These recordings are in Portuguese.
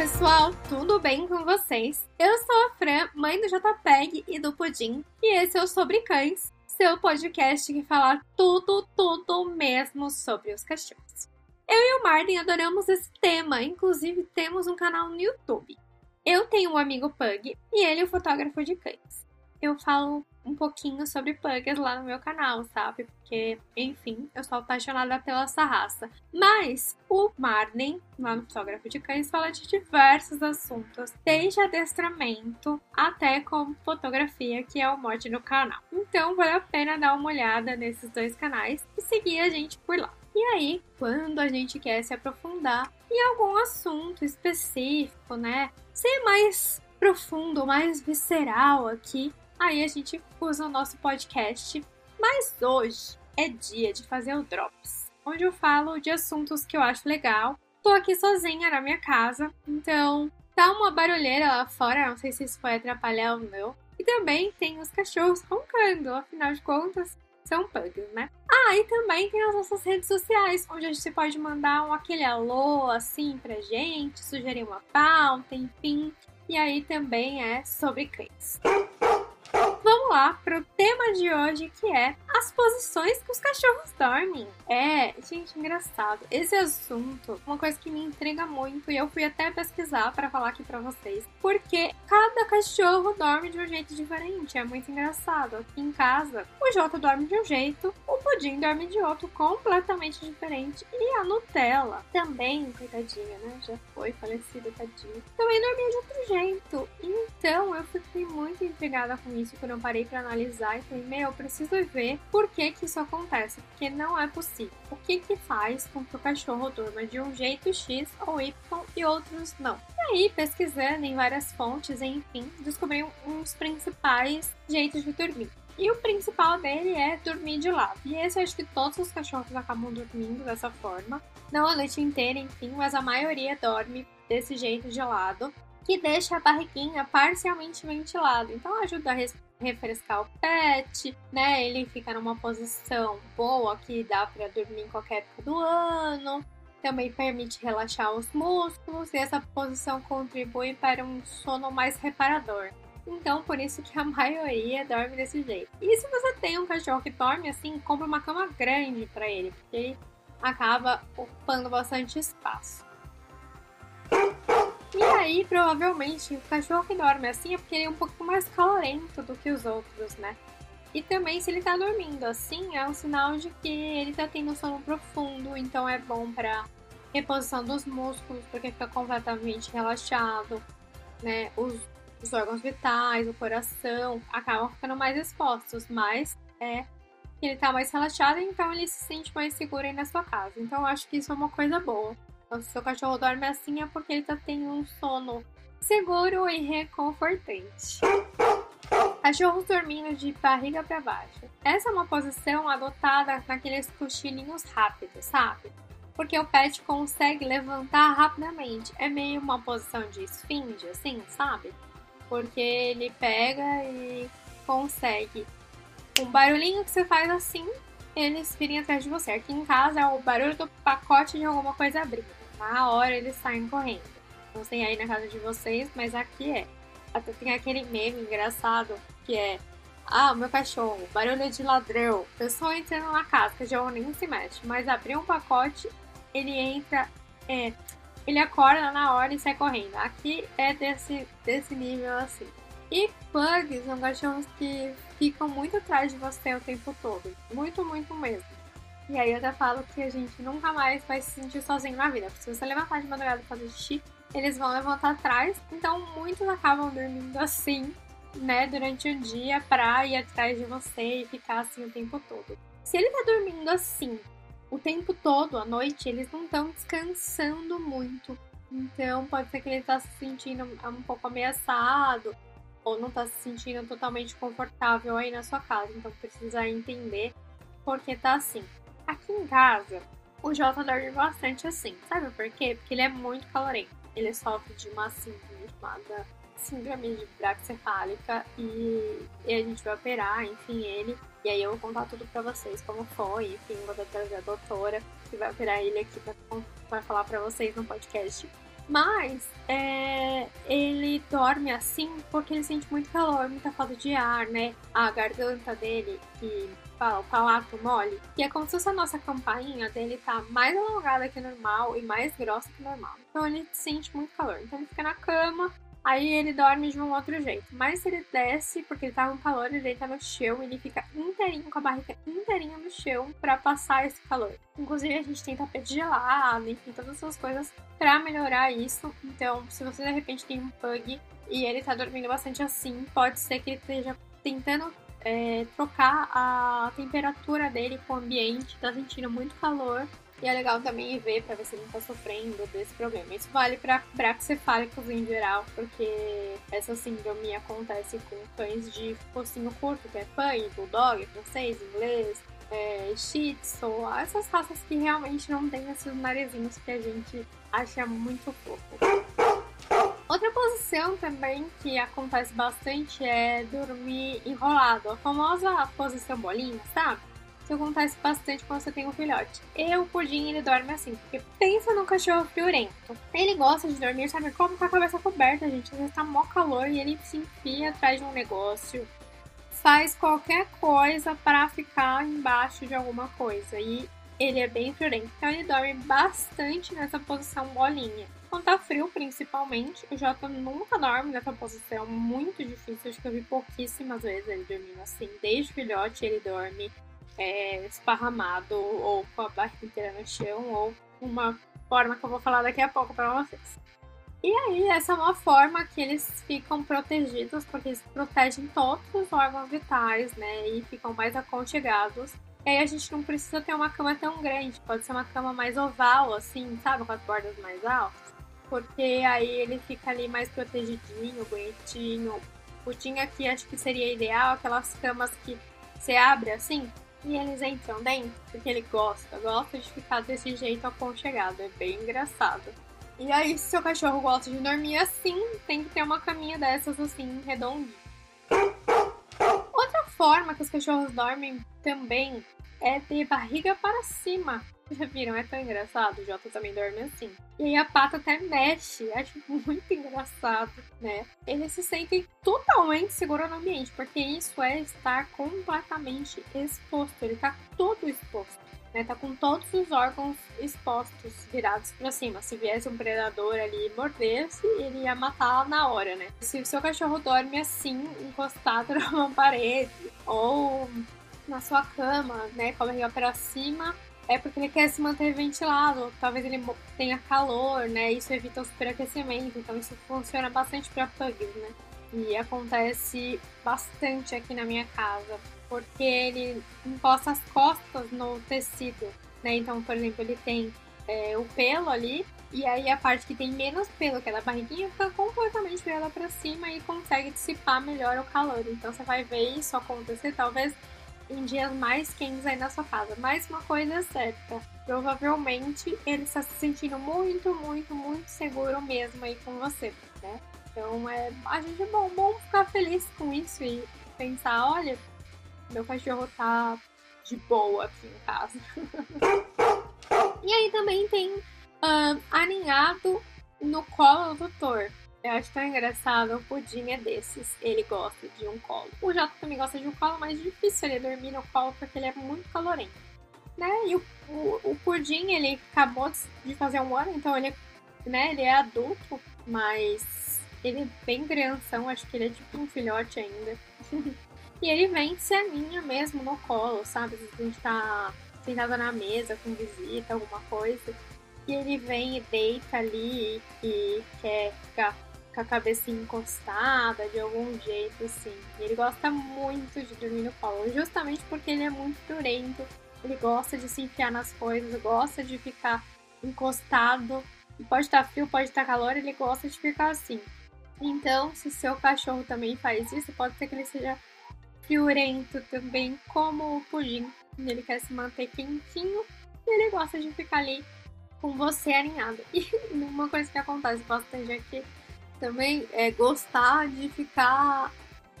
pessoal, tudo bem com vocês? Eu sou a Fran, mãe do JPEG e do Pudim, e esse é o Sobre Cães, seu podcast que fala tudo, tudo mesmo sobre os cachorros. Eu e o Martin adoramos esse tema, inclusive temos um canal no YouTube. Eu tenho um amigo Pug e ele é o fotógrafo de cães. Eu falo um pouquinho sobre pugs lá no meu canal, sabe? Porque, enfim, eu sou apaixonada pela essa raça. Mas o Marden, lá no Fotógrafo de Cães, fala de diversos assuntos, desde adestramento até como fotografia, que é o mote do canal. Então, vale a pena dar uma olhada nesses dois canais e seguir a gente por lá. E aí, quando a gente quer se aprofundar em algum assunto específico, né? Ser mais profundo, mais visceral aqui, Aí a gente usa o nosso podcast. Mas hoje é dia de fazer o Drops, onde eu falo de assuntos que eu acho legal. Tô aqui sozinha na minha casa, então tá uma barulheira lá fora, não sei se isso vai atrapalhar ou não. E também tem os cachorros roncando, afinal de contas, são pugs, né? Ah, e também tem as nossas redes sociais, onde a gente pode mandar um aquele alô assim pra gente, sugerir uma pauta, enfim. E aí também é sobre cães vamos lá pro tema de hoje, que é as posições que os cachorros dormem. É, gente, engraçado. Esse assunto, uma coisa que me intriga muito e eu fui até pesquisar para falar aqui para vocês, porque cada cachorro dorme de um jeito diferente. É muito engraçado. Aqui em casa, o Jota dorme de um jeito, o Pudim dorme de outro completamente diferente e a Nutella também, coitadinha, né? Já foi falecida, tadinha. Também dormia de outro jeito. Então, eu fiquei muito intrigada com isso quando eu parei para analisar e falei, meu, eu preciso ver por que que isso acontece, porque não é possível. O que que faz com que o cachorro durma de um jeito X ou Y e outros não? E aí, pesquisando em várias fontes, enfim, descobri uns principais jeitos de dormir. E o principal dele é dormir de lado. E esse eu acho que todos os cachorros acabam dormindo dessa forma. Não a noite inteira, enfim, mas a maioria dorme desse jeito de lado, que deixa a barriguinha parcialmente ventilada. Então ajuda a refrescar o pet, né? Ele fica numa posição boa que dá para dormir em qualquer época do ano. Também permite relaxar os músculos e essa posição contribui para um sono mais reparador. Então, por isso que a maioria dorme desse jeito. E se você tem um cachorro que dorme assim, compra uma cama grande para ele, porque acaba ocupando bastante espaço. Aí, provavelmente, o cachorro que dorme assim é porque ele é um pouco mais calorento do que os outros, né? E também, se ele tá dormindo assim, é um sinal de que ele tá tendo sono profundo, então é bom para reposição dos músculos, porque fica completamente relaxado, né? Os, os órgãos vitais, o coração, acabam ficando mais expostos, mas é que ele tá mais relaxado, então ele se sente mais seguro aí na sua casa. Então eu acho que isso é uma coisa boa. Se seu cachorro dorme assim é porque ele tá tendo um sono seguro e reconfortante. Cachorros dormindo de barriga para baixo. Essa é uma posição adotada naqueles cochilinhos rápidos, sabe? Porque o pet consegue levantar rapidamente. É meio uma posição de esfinge, assim, sabe? Porque ele pega e consegue. Um barulhinho que você faz assim, eles virem atrás de você. Aqui em casa é o barulho do pacote de alguma coisa abrindo na hora eles saem correndo. Não sei aí na casa de vocês, mas aqui é. Até tem aquele meme engraçado que é ah, meu cachorro, barulho de ladrão. Pessoa entrando na casa, que já nem se mexe, mas abrir um pacote, ele entra, é, ele acorda na hora e sai correndo. Aqui é desse, desse nível assim. E pugs são cachorros que ficam muito atrás de você o tempo todo. Muito, muito mesmo. E aí eu até falo que a gente nunca mais vai se sentir sozinho na vida. Porque se você levantar de madrugada e fazer xixi, eles vão levantar atrás. Então muitos acabam dormindo assim, né, durante o dia pra ir atrás de você e ficar assim o tempo todo. Se ele tá dormindo assim o tempo todo, à noite, eles não estão descansando muito. Então pode ser que ele tá se sentindo um pouco ameaçado ou não tá se sentindo totalmente confortável aí na sua casa. Então precisa entender porque tá assim. Aqui em casa, o Jota dorme bastante assim. Sabe por quê? Porque ele é muito calorento. Ele sofre de uma síndrome chamada síndrome de braxcefálica e, e a gente vai operar, enfim, ele. E aí eu vou contar tudo pra vocês como foi, enfim, vou trazer a doutora que vai operar ele aqui pra, pra falar pra vocês no podcast. Mas é, ele dorme assim porque ele sente muito calor, muita falta de ar, né? A garganta dele, que fala, o palato mole, que é como se a nossa campainha dele tá mais alongada que normal e mais grossa que normal. Então ele sente muito calor. Então ele fica na cama, Aí ele dorme de um outro jeito. Mas ele desce, porque ele tá com calor, ele deita no chão, ele fica inteirinho, com a barriga inteirinha no chão para passar esse calor. Inclusive a gente tem tapete gelado, enfim, todas essas coisas para melhorar isso. Então, se você de repente tem um pug e ele tá dormindo bastante assim, pode ser que ele esteja tentando é, trocar a temperatura dele com o ambiente, tá sentindo muito calor e é legal também ver para ver se ele não tá sofrendo desse problema. Isso vale para bracefálicos em geral, porque essa síndrome acontece com cães de focinho curto, que é pug, bulldog, francês, inglês, é, shih tzu, essas raças que realmente não tem esses narizinhos que a gente acha muito fofo. Outra posição também que acontece bastante é dormir enrolado, a famosa posição bolinha, sabe? Isso acontece bastante quando você tem um filhote. E o pudim, ele dorme assim, porque pensa num cachorro friorento. Ele gosta de dormir, sabe como? Com a cabeça coberta, gente. Às vezes tá mó calor e ele se enfia atrás de um negócio. Faz qualquer coisa para ficar embaixo de alguma coisa. E ele é bem friorento. Então ele dorme bastante nessa posição bolinha. Quando tá frio, principalmente, o Jota nunca dorme nessa posição. Muito difícil. Acho que eu vi pouquíssimas vezes ele dormindo assim. Desde filhote ele dorme é, esparramado ou com a barriga inteira no chão ou uma forma que eu vou falar daqui a pouco para vocês. E aí, essa é uma forma que eles ficam protegidos, porque eles protegem todos os órgãos vitais, né? E ficam mais aconchegados. E aí a gente não precisa ter uma cama tão grande, pode ser uma cama mais oval, assim, sabe? Com as bordas mais altas. Porque aí ele fica ali mais protegidinho, bonitinho. O pudim aqui acho que seria ideal, aquelas camas que você abre assim, e eles entram dentro porque ele gosta, gosta de ficar desse jeito aconchegado. É bem engraçado. E aí, se seu cachorro gosta de dormir assim, tem que ter uma caminha dessas assim, redondinha. Outra forma que os cachorros dormem também é de barriga para cima. Já viram? É tão engraçado. O Jota também dorme assim. E aí a pata até mexe. Acho muito engraçado, né? Eles se sentem totalmente seguros no ambiente, porque isso é estar completamente exposto. Ele tá todo exposto. Né, tá com todos os órgãos expostos, virados para cima. Se viesse um predador ali e mordesse, ele ia matar na hora, né? Se o seu cachorro dorme assim, encostado numa parede, ou na sua cama, né, com a barriga para cima, é porque ele quer se manter ventilado. Talvez ele tenha calor, né? Isso evita o superaquecimento. Então isso funciona bastante para pugs, né? E acontece bastante aqui na minha casa, porque ele encosta as costas no tecido, né? Então, por exemplo, ele tem é, o pelo ali, e aí a parte que tem menos pelo, que é da barriguinha, fica completamente virada para cima e consegue dissipar melhor o calor. Então você vai ver isso acontecer, talvez em dias mais quentes aí na sua casa. Mas uma coisa é certa, provavelmente ele está se sentindo muito, muito, muito seguro mesmo aí com você, né? Então é, a gente é bom, bom ficar feliz com isso e pensar, olha, meu cachorro tá de boa aqui em casa. e aí também tem uh, aninhado no colo do doutor. Eu acho tão engraçado, o Pudim é desses. Ele gosta de um colo. O Jota também gosta de um colo, mas é difícil ele dormir no colo porque ele é muito calorento. Né? E o, o, o Pudim, ele acabou de fazer um ano, então ele, né, ele é adulto, mas ele é bem crianção, acho que ele é tipo um filhote ainda. e ele vem se aninha mesmo no colo, sabe? A gente tá sentado na mesa com visita, alguma coisa. E ele vem e deita ali e quer ficar com a cabecinha encostada, de algum jeito, assim. E ele gosta muito de dormir no colo, justamente porque ele é muito durento, ele gosta de se enfiar nas coisas, gosta de ficar encostado. Pode estar frio, pode estar calor, ele gosta de ficar assim. Então, se seu cachorro também faz isso, pode ser que ele seja friorento também, como o pudim. Ele quer se manter quentinho e ele gosta de ficar ali com você alinhado. E uma coisa que acontece bastante aqui também é gostar de ficar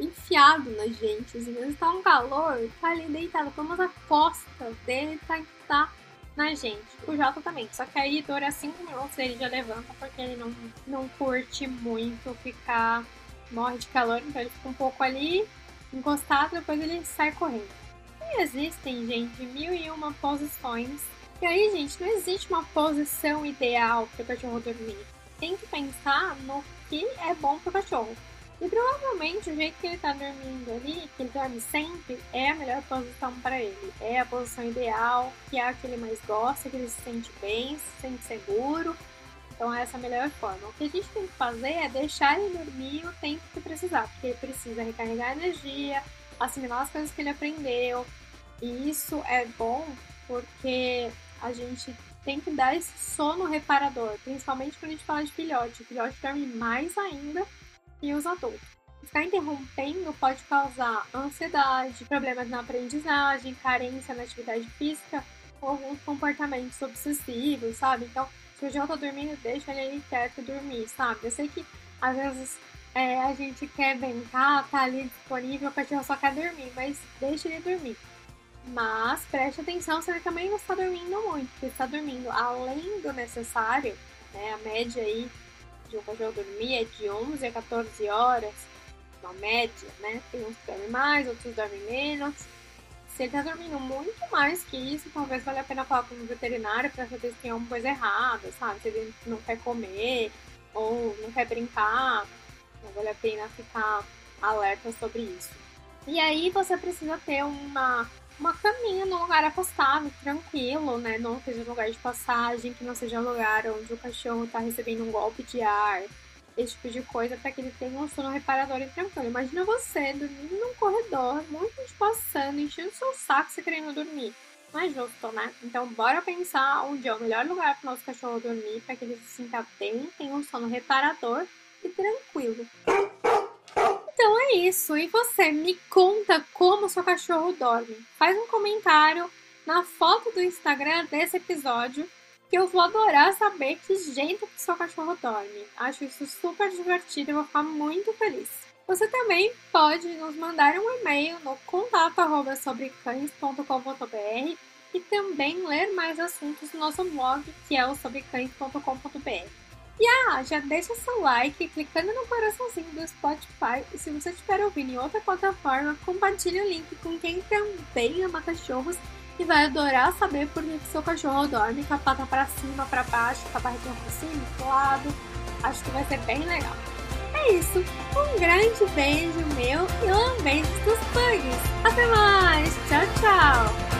enfiado na gente. Às vezes tá um calor, tá ali deitado, como a costa dele tá, tá na gente. O Jota também. Só que aí dura 5 minutos ele já levanta porque ele não, não curte muito ficar. morre de calor, então ele fica um pouco ali encostado, depois ele sai correndo. E existem, gente, mil e uma posições. E aí, gente, não existe uma posição ideal para o cachorro dormir. Tem que pensar no que é bom para o cachorro. E provavelmente o jeito que ele tá dormindo ali, que ele dorme sempre, é a melhor posição para ele. É a posição ideal, que é a que ele mais gosta, que ele se sente bem, se sente seguro. Então essa é a melhor forma. O que a gente tem que fazer é deixar ele dormir o tempo que precisar, porque ele precisa recarregar energia, assimilar as coisas que ele aprendeu. E isso é bom porque a gente tem que dar esse sono reparador, principalmente quando a gente fala de filhote. O filhote dorme mais ainda e os adultos. Ficar interrompendo pode causar ansiedade, problemas na aprendizagem, carência na atividade física ou alguns comportamentos obsessivos, sabe? Então, se o João tá dormindo, deixa ele quieto dormir, sabe? Eu sei que às vezes é, a gente quer brincar, tá ali disponível, o cachorro só quer dormir, mas deixa ele dormir. Mas preste atenção se ele também não está dormindo muito, porque está dormindo além do necessário, né? A média aí de um cachorro dormir é de 11 a 14 horas, uma média, né? Tem uns que dormem mais, outros dormem menos. Se ele tá dormindo muito mais que isso, talvez valha a pena falar com o veterinário para saber se tem alguma coisa errada, sabe? Se ele não quer comer ou não quer brincar, não vale a pena ficar alerta sobre isso. E aí você precisa ter uma uma caminha num lugar afastado, tranquilo, né? Não seja um lugar de passagem, que não seja um lugar onde o cachorro tá recebendo um golpe de ar, esse tipo de coisa, para que ele tenha um sono reparador e tranquilo. Imagina você dormindo num corredor, muito gente passando, enchendo seu saco, você querendo dormir. Não é justo, né? Então, bora pensar onde é o melhor lugar para nosso cachorro dormir, para que ele se sinta bem, tenha um sono reparador e tranquilo. É isso. E você, me conta como seu cachorro dorme. Faz um comentário na foto do Instagram desse episódio que eu vou adorar saber que jeito que seu cachorro dorme. Acho isso super divertido e vou ficar muito feliz. Você também pode nos mandar um e-mail no contato sobrecães.com.br e também ler mais assuntos no nosso blog, que é o sobrecães.com.br. E ah, já deixa seu like clicando no coraçãozinho do Spotify. E se você estiver ouvindo em outra plataforma, compartilhe o link com quem também ama cachorros e vai adorar saber por que seu cachorro dorme com a pata para cima, para baixo, com a barriguinha para cima, pro lado. Acho que vai ser bem legal. É isso. Um grande beijo meu e um beijo dos bugs. Até mais. Tchau, tchau.